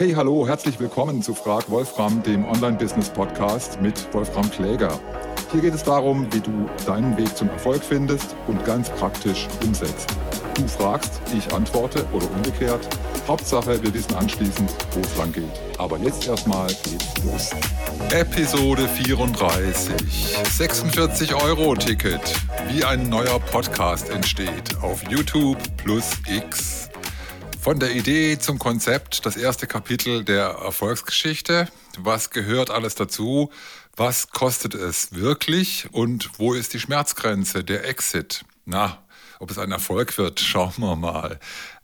Hey, hallo, herzlich willkommen zu Frag Wolfram, dem Online-Business-Podcast mit Wolfram Kläger. Hier geht es darum, wie du deinen Weg zum Erfolg findest und ganz praktisch umsetzt. Du fragst, ich antworte oder umgekehrt. Hauptsache, wir wissen anschließend, wo es lang geht. Aber jetzt erstmal geht's los. Episode 34. 46 Euro Ticket. Wie ein neuer Podcast entsteht auf YouTube plus X. Von der Idee zum Konzept, das erste Kapitel der Erfolgsgeschichte. Was gehört alles dazu? Was kostet es wirklich? Und wo ist die Schmerzgrenze, der Exit? Na, ob es ein Erfolg wird, schauen wir mal.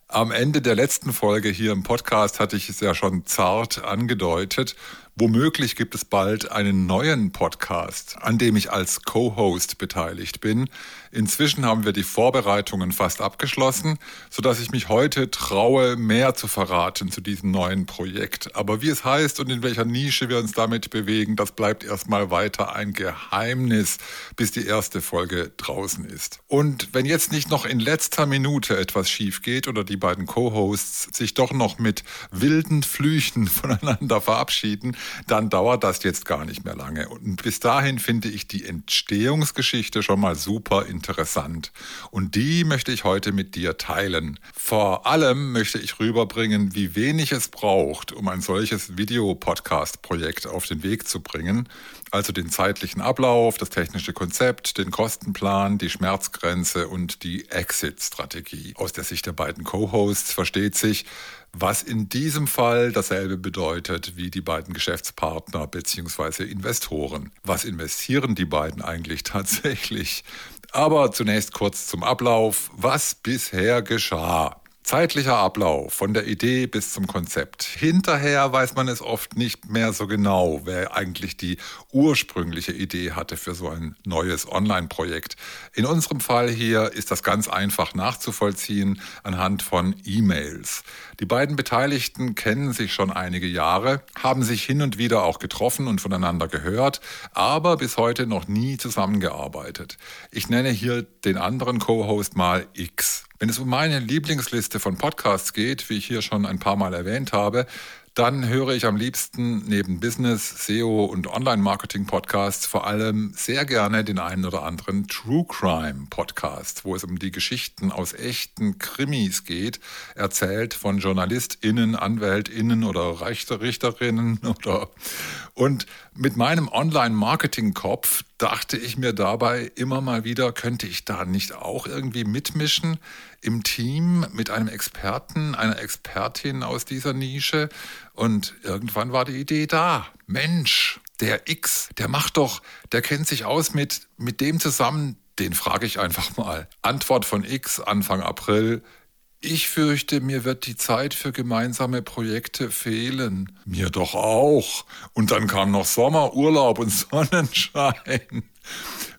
Am Ende der letzten Folge hier im Podcast hatte ich es ja schon zart angedeutet. Womöglich gibt es bald einen neuen Podcast, an dem ich als Co-Host beteiligt bin. Inzwischen haben wir die Vorbereitungen fast abgeschlossen, sodass ich mich heute traue, mehr zu verraten zu diesem neuen Projekt. Aber wie es heißt und in welcher Nische wir uns damit bewegen, das bleibt erstmal weiter ein Geheimnis, bis die erste Folge draußen ist. Und wenn jetzt nicht noch in letzter Minute etwas schief geht oder die beiden Co-Hosts sich doch noch mit wilden Flüchen voneinander verabschieden, dann dauert das jetzt gar nicht mehr lange. Und bis dahin finde ich die Entstehungsgeschichte schon mal super interessant interessant. Und die möchte ich heute mit dir teilen. Vor allem möchte ich rüberbringen, wie wenig es braucht, um ein solches Videopodcast-Projekt auf den Weg zu bringen. Also den zeitlichen Ablauf, das technische Konzept, den Kostenplan, die Schmerzgrenze und die Exit-Strategie. Aus der Sicht der beiden Co-Hosts versteht sich, was in diesem Fall dasselbe bedeutet wie die beiden Geschäftspartner bzw. Investoren. Was investieren die beiden eigentlich tatsächlich? Aber zunächst kurz zum Ablauf. Was bisher geschah? Zeitlicher Ablauf von der Idee bis zum Konzept. Hinterher weiß man es oft nicht mehr so genau, wer eigentlich die ursprüngliche Idee hatte für so ein neues Online-Projekt. In unserem Fall hier ist das ganz einfach nachzuvollziehen anhand von E-Mails. Die beiden Beteiligten kennen sich schon einige Jahre, haben sich hin und wieder auch getroffen und voneinander gehört, aber bis heute noch nie zusammengearbeitet. Ich nenne hier den anderen Co-Host mal X. Wenn es um meine Lieblingsliste von Podcasts geht, wie ich hier schon ein paar Mal erwähnt habe, dann höre ich am liebsten neben Business, SEO und Online-Marketing-Podcasts vor allem sehr gerne den einen oder anderen True Crime-Podcast, wo es um die Geschichten aus echten Krimis geht, erzählt von JournalistInnen, AnwältInnen oder Richterinnen oder und mit meinem Online-Marketing-Kopf dachte ich mir dabei immer mal wieder, könnte ich da nicht auch irgendwie mitmischen im Team mit einem Experten, einer Expertin aus dieser Nische? Und irgendwann war die Idee da. Mensch, der X, der macht doch, der kennt sich aus mit, mit dem zusammen, den frage ich einfach mal. Antwort von X Anfang April. Ich fürchte, mir wird die Zeit für gemeinsame Projekte fehlen. Mir doch auch. Und dann kam noch Sommer, Urlaub und Sonnenschein.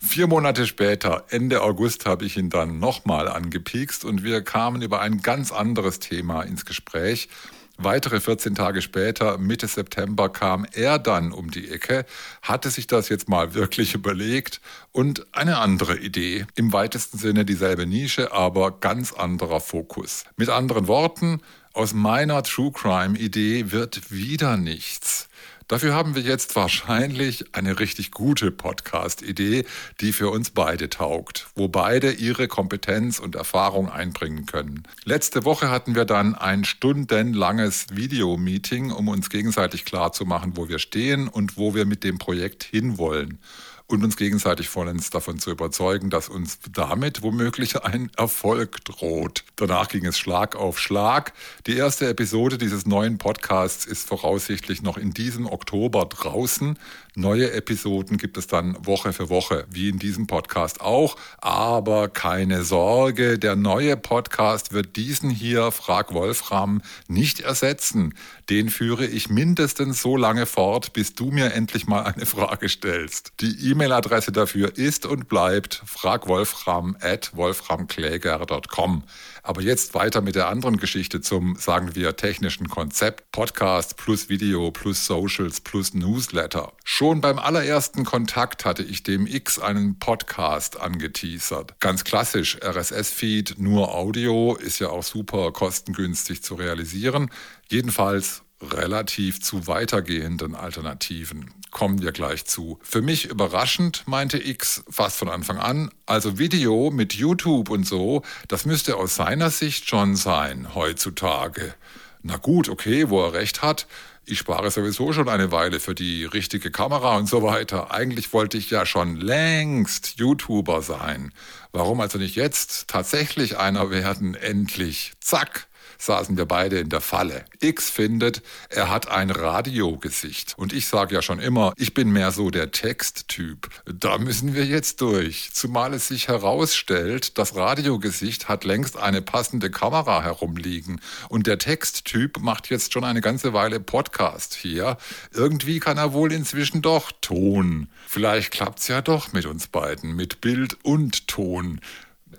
Vier Monate später, Ende August, habe ich ihn dann nochmal angepiekst und wir kamen über ein ganz anderes Thema ins Gespräch. Weitere 14 Tage später, Mitte September, kam er dann um die Ecke, hatte sich das jetzt mal wirklich überlegt und eine andere Idee. Im weitesten Sinne dieselbe Nische, aber ganz anderer Fokus. Mit anderen Worten, aus meiner True Crime Idee wird wieder nichts. Dafür haben wir jetzt wahrscheinlich eine richtig gute Podcast-Idee, die für uns beide taugt, wo beide ihre Kompetenz und Erfahrung einbringen können. Letzte Woche hatten wir dann ein stundenlanges Videomeeting, um uns gegenseitig klarzumachen, wo wir stehen und wo wir mit dem Projekt hinwollen und uns gegenseitig vollends davon zu überzeugen, dass uns damit womöglich ein Erfolg droht. Danach ging es Schlag auf Schlag. Die erste Episode dieses neuen Podcasts ist voraussichtlich noch in diesem Oktober draußen. Neue Episoden gibt es dann Woche für Woche, wie in diesem Podcast auch. Aber keine Sorge, der neue Podcast wird diesen hier, Frag Wolfram, nicht ersetzen. Den führe ich mindestens so lange fort, bis du mir endlich mal eine Frage stellst. Die E-Mail-Adresse dafür ist und bleibt fragwolfram at wolframkläger.com. Aber jetzt weiter mit der anderen Geschichte zum, sagen wir, technischen Konzept. Podcast plus Video plus Socials plus Newsletter. Schon beim allerersten Kontakt hatte ich dem X einen Podcast angeteasert. Ganz klassisch, RSS-Feed, nur Audio, ist ja auch super kostengünstig zu realisieren. Jedenfalls relativ zu weitergehenden Alternativen. Kommen wir gleich zu. Für mich überraschend, meinte X fast von Anfang an, also Video mit YouTube und so, das müsste aus seiner Sicht schon sein heutzutage. Na gut, okay, wo er recht hat. Ich spare sowieso schon eine Weile für die richtige Kamera und so weiter. Eigentlich wollte ich ja schon längst YouTuber sein. Warum also nicht jetzt tatsächlich einer werden? Endlich. Zack saßen wir beide in der Falle. X findet, er hat ein Radiogesicht. Und ich sage ja schon immer, ich bin mehr so der Texttyp. Da müssen wir jetzt durch. Zumal es sich herausstellt, das Radiogesicht hat längst eine passende Kamera herumliegen. Und der Texttyp macht jetzt schon eine ganze Weile Podcast hier. Irgendwie kann er wohl inzwischen doch Ton. Vielleicht klappt's ja doch mit uns beiden, mit Bild und Ton.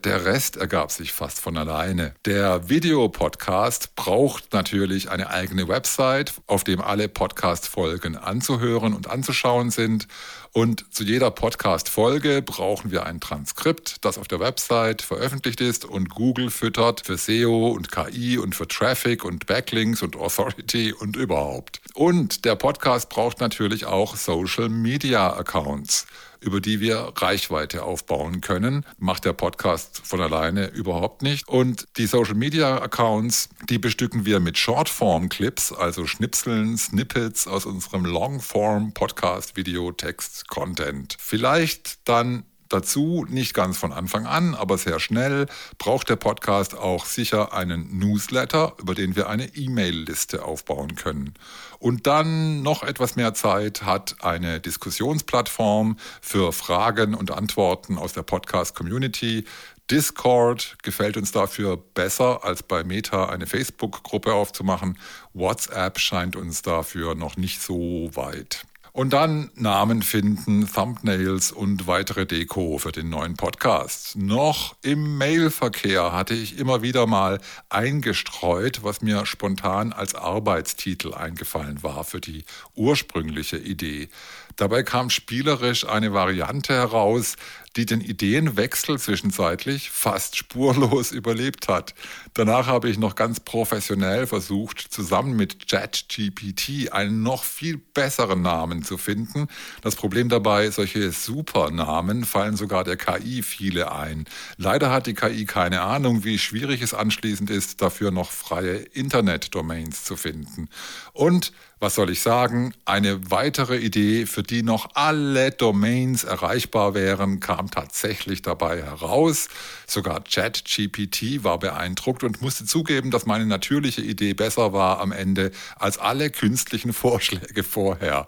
Der Rest ergab sich fast von alleine. Der Videopodcast braucht natürlich eine eigene Website, auf dem alle Podcast-Folgen anzuhören und anzuschauen sind. Und zu jeder Podcast-Folge brauchen wir ein Transkript, das auf der Website veröffentlicht ist und Google füttert für SEO und KI und für Traffic und Backlinks und Authority und überhaupt. Und der Podcast braucht natürlich auch Social Media Accounts über die wir Reichweite aufbauen können. Macht der Podcast von alleine überhaupt nicht. Und die Social Media Accounts, die bestücken wir mit Shortform Clips, also Schnipseln, Snippets aus unserem Longform Podcast, Video, Text, Content. Vielleicht dann Dazu, nicht ganz von Anfang an, aber sehr schnell, braucht der Podcast auch sicher einen Newsletter, über den wir eine E-Mail-Liste aufbauen können. Und dann noch etwas mehr Zeit hat eine Diskussionsplattform für Fragen und Antworten aus der Podcast-Community. Discord gefällt uns dafür besser, als bei Meta eine Facebook-Gruppe aufzumachen. WhatsApp scheint uns dafür noch nicht so weit. Und dann Namen finden, Thumbnails und weitere Deko für den neuen Podcast. Noch im Mailverkehr hatte ich immer wieder mal eingestreut, was mir spontan als Arbeitstitel eingefallen war für die ursprüngliche Idee. Dabei kam spielerisch eine Variante heraus, die den Ideenwechsel zwischenzeitlich fast spurlos überlebt hat. Danach habe ich noch ganz professionell versucht, zusammen mit ChatGPT einen noch viel besseren Namen zu finden. Das Problem dabei, solche Supernamen fallen sogar der KI viele ein. Leider hat die KI keine Ahnung, wie schwierig es anschließend ist, dafür noch freie Internet-Domains zu finden. Und was soll ich sagen? Eine weitere Idee, für die noch alle Domains erreichbar wären, kam tatsächlich dabei heraus. Sogar ChatGPT war beeindruckt und musste zugeben, dass meine natürliche Idee besser war am Ende als alle künstlichen Vorschläge vorher.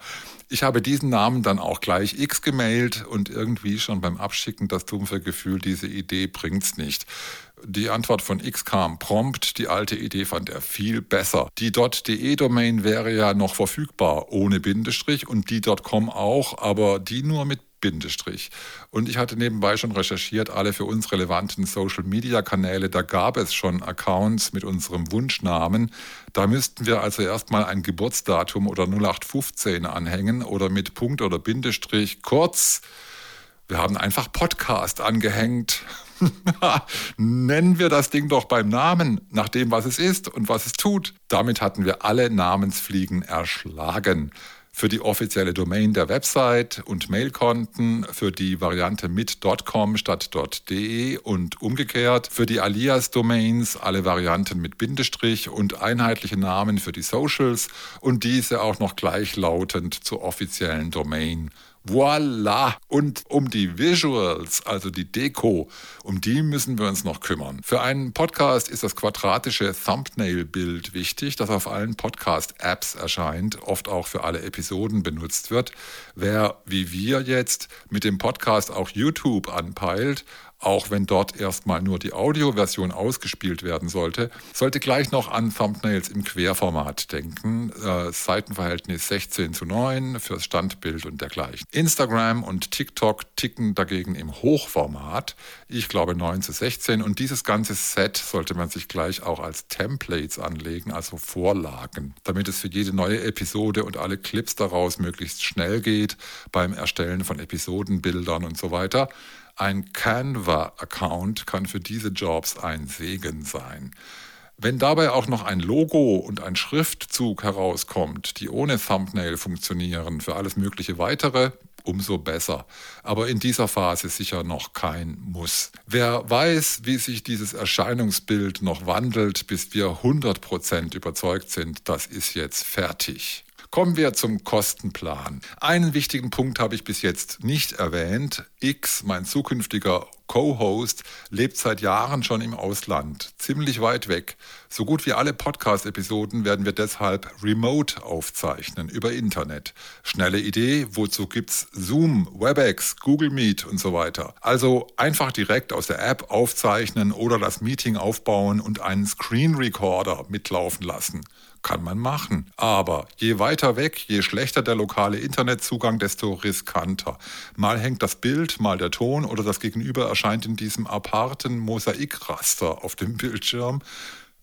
Ich habe diesen Namen dann auch gleich X gemailt und irgendwie schon beim Abschicken das dumpfe Gefühl, diese Idee bringt's nicht. Die Antwort von X kam prompt, die alte Idee fand er viel besser. Die .de-Domain wäre ja noch verfügbar, ohne Bindestrich und die .com auch, aber die nur mit Bindestrich. Und ich hatte nebenbei schon recherchiert, alle für uns relevanten Social-Media-Kanäle, da gab es schon Accounts mit unserem Wunschnamen. Da müssten wir also erstmal ein Geburtsdatum oder 0815 anhängen oder mit Punkt oder Bindestrich. Kurz, wir haben einfach Podcast angehängt. Nennen wir das Ding doch beim Namen, nach dem, was es ist und was es tut. Damit hatten wir alle Namensfliegen erschlagen für die offizielle Domain der Website und Mailkonten, für die Variante mit .com statt .de und umgekehrt, für die Alias-Domains alle Varianten mit Bindestrich und einheitliche Namen für die Socials und diese auch noch gleichlautend zur offiziellen Domain Voila! Und um die Visuals, also die Deko, um die müssen wir uns noch kümmern. Für einen Podcast ist das quadratische Thumbnail-Bild wichtig, das auf allen Podcast-Apps erscheint, oft auch für alle Episoden benutzt wird. Wer wie wir jetzt mit dem Podcast auch YouTube anpeilt, auch wenn dort erstmal nur die Audioversion ausgespielt werden sollte, sollte gleich noch an Thumbnails im Querformat denken. Äh, Seitenverhältnis 16 zu 9 fürs Standbild und dergleichen. Instagram und TikTok ticken dagegen im Hochformat. Ich glaube 9 zu 16 und dieses ganze Set sollte man sich gleich auch als Templates anlegen, also Vorlagen, damit es für jede neue Episode und alle Clips daraus möglichst schnell geht beim Erstellen von Episodenbildern und so weiter. Ein Canva-Account kann für diese Jobs ein Segen sein. Wenn dabei auch noch ein Logo und ein Schriftzug herauskommt, die ohne Thumbnail funktionieren, für alles mögliche weitere, umso besser. Aber in dieser Phase sicher noch kein Muss. Wer weiß, wie sich dieses Erscheinungsbild noch wandelt, bis wir 100% überzeugt sind, das ist jetzt fertig. Kommen wir zum Kostenplan. Einen wichtigen Punkt habe ich bis jetzt nicht erwähnt. X, mein zukünftiger Co-Host, lebt seit Jahren schon im Ausland, ziemlich weit weg. So gut wie alle Podcast-Episoden werden wir deshalb remote aufzeichnen über Internet. Schnelle Idee, wozu gibt's Zoom, WebEx, Google Meet und so weiter. Also einfach direkt aus der App aufzeichnen oder das Meeting aufbauen und einen Screen Recorder mitlaufen lassen kann man machen. Aber je weiter weg, je schlechter der lokale Internetzugang, desto riskanter. Mal hängt das Bild, mal der Ton oder das Gegenüber erscheint in diesem aparten Mosaikraster auf dem Bildschirm.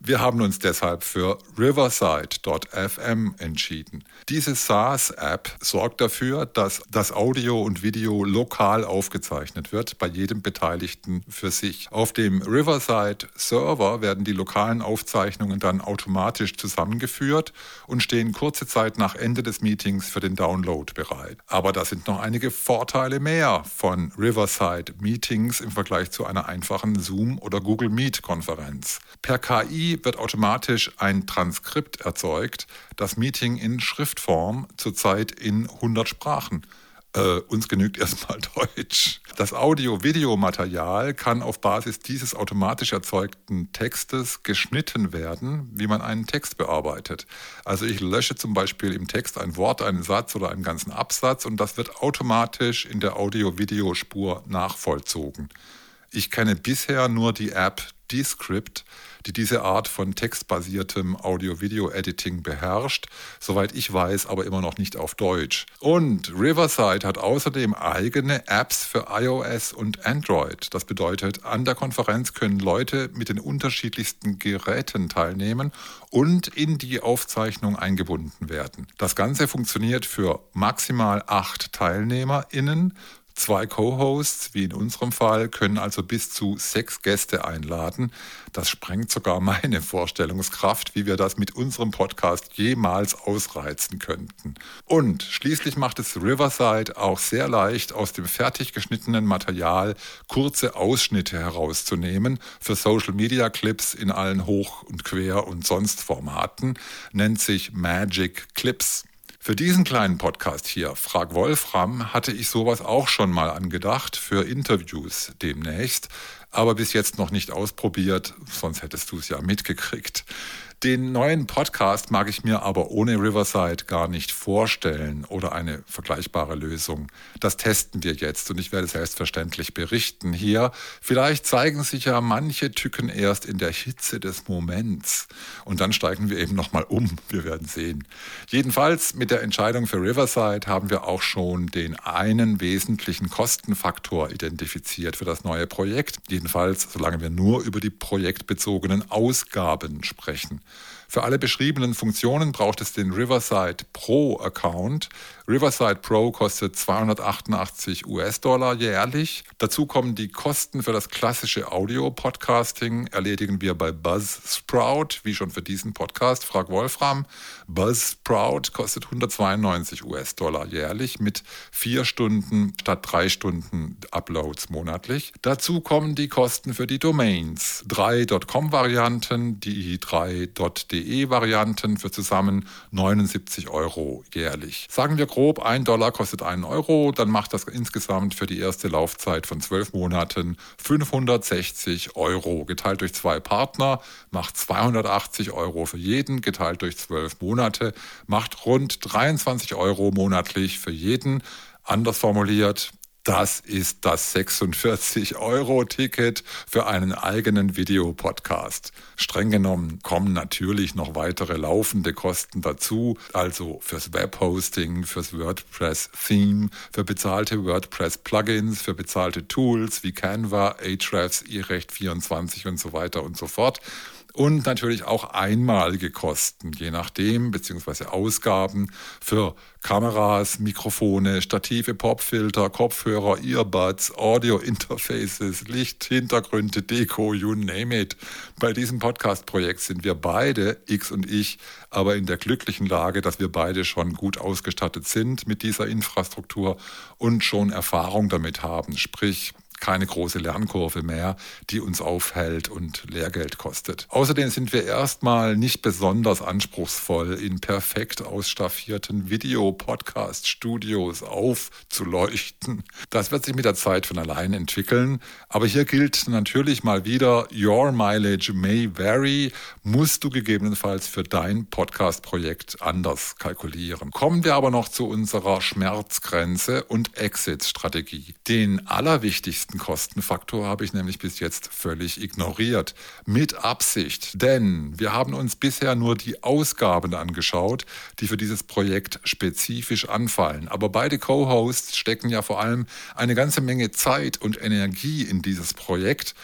Wir haben uns deshalb für Riverside.fm entschieden. Diese SaaS-App sorgt dafür, dass das Audio und Video lokal aufgezeichnet wird, bei jedem Beteiligten für sich. Auf dem Riverside-Server werden die lokalen Aufzeichnungen dann automatisch zusammengeführt und stehen kurze Zeit nach Ende des Meetings für den Download bereit. Aber da sind noch einige Vorteile mehr von Riverside-Meetings im Vergleich zu einer einfachen Zoom- oder Google Meet-Konferenz. Per KI wird automatisch ein Transkript erzeugt, das Meeting in Schriftform zurzeit in 100 Sprachen. Äh, uns genügt erstmal Deutsch. Das Audio-Videomaterial kann auf Basis dieses automatisch erzeugten Textes geschnitten werden, wie man einen Text bearbeitet. Also ich lösche zum Beispiel im Text ein Wort, einen Satz oder einen ganzen Absatz und das wird automatisch in der Audio-Videospur nachvollzogen. Ich kenne bisher nur die App Descript, die diese Art von textbasiertem Audio-Video-Editing beherrscht, soweit ich weiß, aber immer noch nicht auf Deutsch. Und Riverside hat außerdem eigene Apps für iOS und Android. Das bedeutet, an der Konferenz können Leute mit den unterschiedlichsten Geräten teilnehmen und in die Aufzeichnung eingebunden werden. Das Ganze funktioniert für maximal acht TeilnehmerInnen Zwei Co-Hosts, wie in unserem Fall, können also bis zu sechs Gäste einladen. Das sprengt sogar meine Vorstellungskraft, wie wir das mit unserem Podcast jemals ausreizen könnten. Und schließlich macht es Riverside auch sehr leicht, aus dem fertig geschnittenen Material kurze Ausschnitte herauszunehmen für Social Media Clips in allen Hoch- und Quer- und sonst Formaten, nennt sich Magic Clips. Für diesen kleinen Podcast hier, Frag Wolfram, hatte ich sowas auch schon mal angedacht für Interviews demnächst, aber bis jetzt noch nicht ausprobiert, sonst hättest du es ja mitgekriegt. Den neuen Podcast mag ich mir aber ohne Riverside gar nicht vorstellen oder eine vergleichbare Lösung. Das testen wir jetzt und ich werde selbstverständlich berichten hier. Vielleicht zeigen sich ja manche Tücken erst in der Hitze des Moments und dann steigen wir eben nochmal um. Wir werden sehen. Jedenfalls mit der Entscheidung für Riverside haben wir auch schon den einen wesentlichen Kostenfaktor identifiziert für das neue Projekt. Jedenfalls, solange wir nur über die projektbezogenen Ausgaben sprechen. Für alle beschriebenen Funktionen braucht es den Riverside Pro Account. Riverside Pro kostet 288 US-Dollar jährlich. Dazu kommen die Kosten für das klassische Audio-Podcasting, erledigen wir bei Buzzsprout, wie schon für diesen Podcast, frag Wolfram. Buzzsprout kostet 192 US-Dollar jährlich mit vier Stunden statt drei Stunden Uploads monatlich. Dazu kommen die Kosten für die Domains. Drei .com-Varianten, die drei .de-Varianten für zusammen 79 Euro jährlich. Sagen wir grob, ein Dollar kostet einen Euro, dann macht das insgesamt für die erste Laufzeit von zwölf Monaten 560 Euro. Geteilt durch zwei Partner macht 280 Euro für jeden, geteilt durch zwölf Monate macht rund 23 Euro monatlich für jeden. Anders formuliert, das ist das 46-Euro-Ticket für einen eigenen Videopodcast. Streng genommen kommen natürlich noch weitere laufende Kosten dazu, also fürs Webhosting, fürs WordPress-Theme, für bezahlte WordPress-Plugins, für bezahlte Tools wie Canva, Ahrefs, eRecht24 und so weiter und so fort. Und natürlich auch einmalige Kosten, je nachdem, beziehungsweise Ausgaben für Kameras, Mikrofone, Stative, Popfilter, Kopfhörer, Earbuds, Audio-Interfaces, Licht, Hintergründe, Deko, you name it. Bei diesem Podcast-Projekt sind wir beide, X und ich, aber in der glücklichen Lage, dass wir beide schon gut ausgestattet sind mit dieser Infrastruktur und schon Erfahrung damit haben. Sprich, keine große Lernkurve mehr, die uns aufhält und Lehrgeld kostet. Außerdem sind wir erstmal nicht besonders anspruchsvoll, in perfekt ausstaffierten Video-Podcast-Studios aufzuleuchten. Das wird sich mit der Zeit von allein entwickeln. Aber hier gilt natürlich mal wieder, your mileage may vary, musst du gegebenenfalls für dein Podcast-Projekt anders kalkulieren. Kommen wir aber noch zu unserer Schmerzgrenze und Exit-Strategie. Den allerwichtigsten wichtigsten Kostenfaktor habe ich nämlich bis jetzt völlig ignoriert. Mit Absicht. Denn wir haben uns bisher nur die Ausgaben angeschaut, die für dieses Projekt spezifisch anfallen. Aber beide Co-Hosts stecken ja vor allem eine ganze Menge Zeit und Energie in dieses Projekt.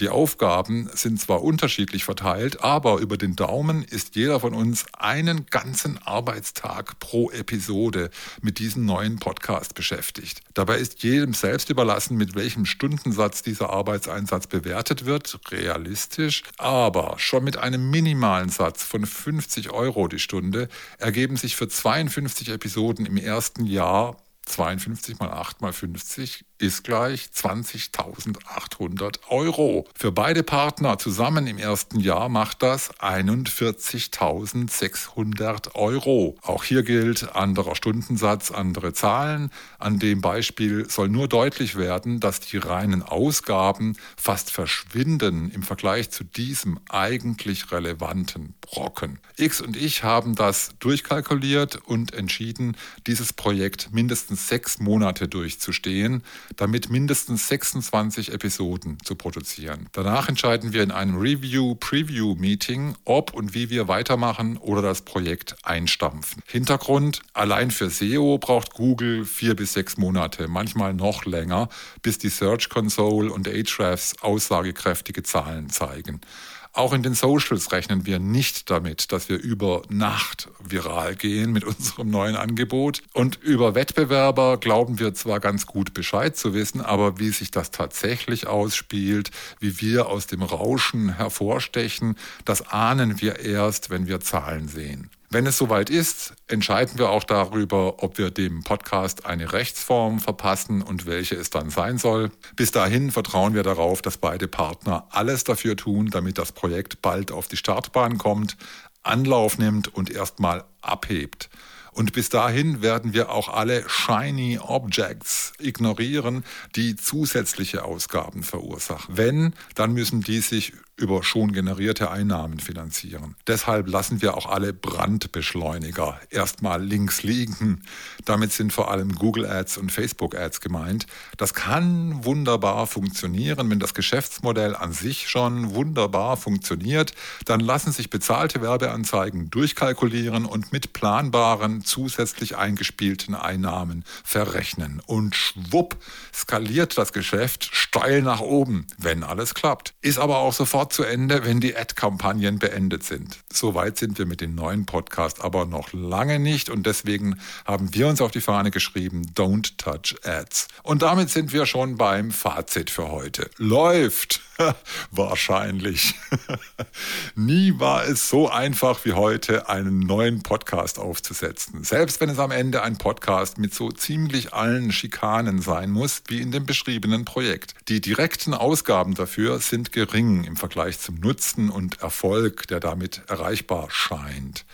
Die Aufgaben sind zwar unterschiedlich verteilt, aber über den Daumen ist jeder von uns einen ganzen Arbeitstag pro Episode mit diesem neuen Podcast beschäftigt. Dabei ist jedem selbst überlassen, mit welchem Stundensatz dieser Arbeitseinsatz bewertet wird, realistisch, aber schon mit einem minimalen Satz von 50 Euro die Stunde ergeben sich für 52 Episoden im ersten Jahr 52 mal 8 mal 50 ist gleich 20.800 Euro. Für beide Partner zusammen im ersten Jahr macht das 41.600 Euro. Auch hier gilt anderer Stundensatz, andere Zahlen. An dem Beispiel soll nur deutlich werden, dass die reinen Ausgaben fast verschwinden im Vergleich zu diesem eigentlich relevanten Brocken. X und ich haben das durchkalkuliert und entschieden, dieses Projekt mindestens sechs Monate durchzustehen damit mindestens 26 Episoden zu produzieren. Danach entscheiden wir in einem Review-Preview-Meeting, ob und wie wir weitermachen oder das Projekt einstampfen. Hintergrund, allein für SEO braucht Google vier bis sechs Monate, manchmal noch länger, bis die Search Console und Ahrefs aussagekräftige Zahlen zeigen. Auch in den Socials rechnen wir nicht damit, dass wir über Nacht viral gehen mit unserem neuen Angebot. Und über Wettbewerber glauben wir zwar ganz gut Bescheid zu wissen, aber wie sich das tatsächlich ausspielt, wie wir aus dem Rauschen hervorstechen, das ahnen wir erst, wenn wir Zahlen sehen. Wenn es soweit ist, entscheiden wir auch darüber, ob wir dem Podcast eine Rechtsform verpassen und welche es dann sein soll. Bis dahin vertrauen wir darauf, dass beide Partner alles dafür tun, damit das Projekt bald auf die Startbahn kommt, Anlauf nimmt und erstmal abhebt. Und bis dahin werden wir auch alle Shiny Objects ignorieren, die zusätzliche Ausgaben verursachen. Wenn, dann müssen die sich über schon generierte Einnahmen finanzieren. Deshalb lassen wir auch alle Brandbeschleuniger erstmal links liegen. Damit sind vor allem Google Ads und Facebook Ads gemeint. Das kann wunderbar funktionieren, wenn das Geschäftsmodell an sich schon wunderbar funktioniert. Dann lassen sich bezahlte Werbeanzeigen durchkalkulieren und mit planbaren zusätzlich eingespielten Einnahmen verrechnen. Und schwupp skaliert das Geschäft steil nach oben, wenn alles klappt. Ist aber auch sofort zu Ende, wenn die Ad-Kampagnen beendet sind. Soweit sind wir mit dem neuen Podcast aber noch lange nicht und deswegen haben wir uns auf die Fahne geschrieben, Don't Touch Ads. Und damit sind wir schon beim Fazit für heute. Läuft! Wahrscheinlich. Nie war es so einfach wie heute, einen neuen Podcast aufzusetzen. Selbst wenn es am Ende ein Podcast mit so ziemlich allen Schikanen sein muss, wie in dem beschriebenen Projekt. Die direkten Ausgaben dafür sind gering im Vergleich Vergleich zum Nutzen und Erfolg, der damit erreichbar scheint.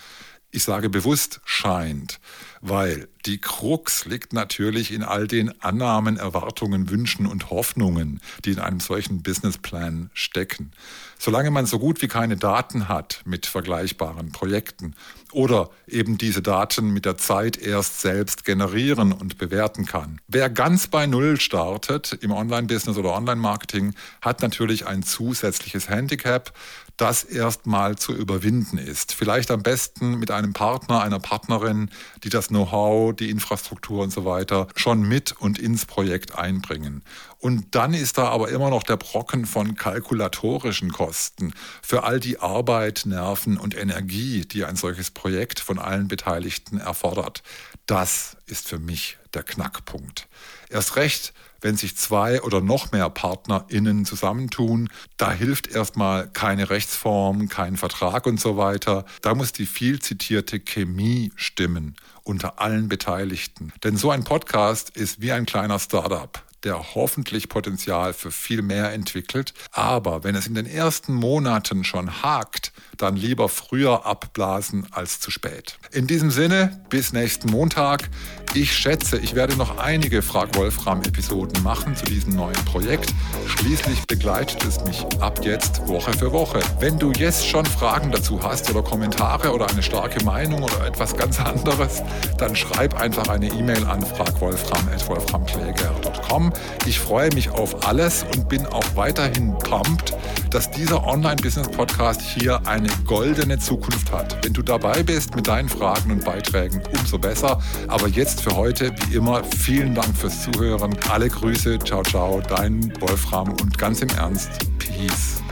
Ich sage bewusst scheint, weil die Krux liegt natürlich in all den Annahmen, Erwartungen, Wünschen und Hoffnungen, die in einem solchen Businessplan stecken. Solange man so gut wie keine Daten hat mit vergleichbaren Projekten oder eben diese Daten mit der Zeit erst selbst generieren und bewerten kann. Wer ganz bei Null startet im Online-Business oder Online-Marketing, hat natürlich ein zusätzliches Handicap, das erstmal zu überwinden ist. Vielleicht am besten mit einem Partner, einer Partnerin, die das Know-how, die Infrastruktur und so weiter schon mit und ins Projekt einbringen. Und dann ist da aber immer noch der Brocken von kalkulatorischen Kosten für all die Arbeit, Nerven und Energie, die ein solches Projekt von allen Beteiligten erfordert. Das ist für mich der Knackpunkt. Erst recht, wenn sich zwei oder noch mehr PartnerInnen zusammentun, da hilft erstmal keine Rechtsform, kein Vertrag und so weiter. Da muss die viel zitierte Chemie stimmen unter allen Beteiligten. Denn so ein Podcast ist wie ein kleiner Startup der hoffentlich Potenzial für viel mehr entwickelt. Aber wenn es in den ersten Monaten schon hakt, dann lieber früher abblasen als zu spät. In diesem Sinne, bis nächsten Montag. Ich schätze, ich werde noch einige Frag Wolfram-Episoden machen zu diesem neuen Projekt. Schließlich begleitet es mich ab jetzt Woche für Woche. Wenn du jetzt schon Fragen dazu hast oder Kommentare oder eine starke Meinung oder etwas ganz anderes, dann schreib einfach eine E-Mail an fragwolfram.wolframkläger.com. Ich freue mich auf alles und bin auch weiterhin pumped, dass dieser Online-Business-Podcast hier eine goldene Zukunft hat. Wenn du dabei bist mit deinen Fragen und Beiträgen, umso besser. Aber jetzt für heute, wie immer, vielen Dank fürs Zuhören. Alle Grüße, ciao, ciao, dein Wolfram und ganz im Ernst, Peace.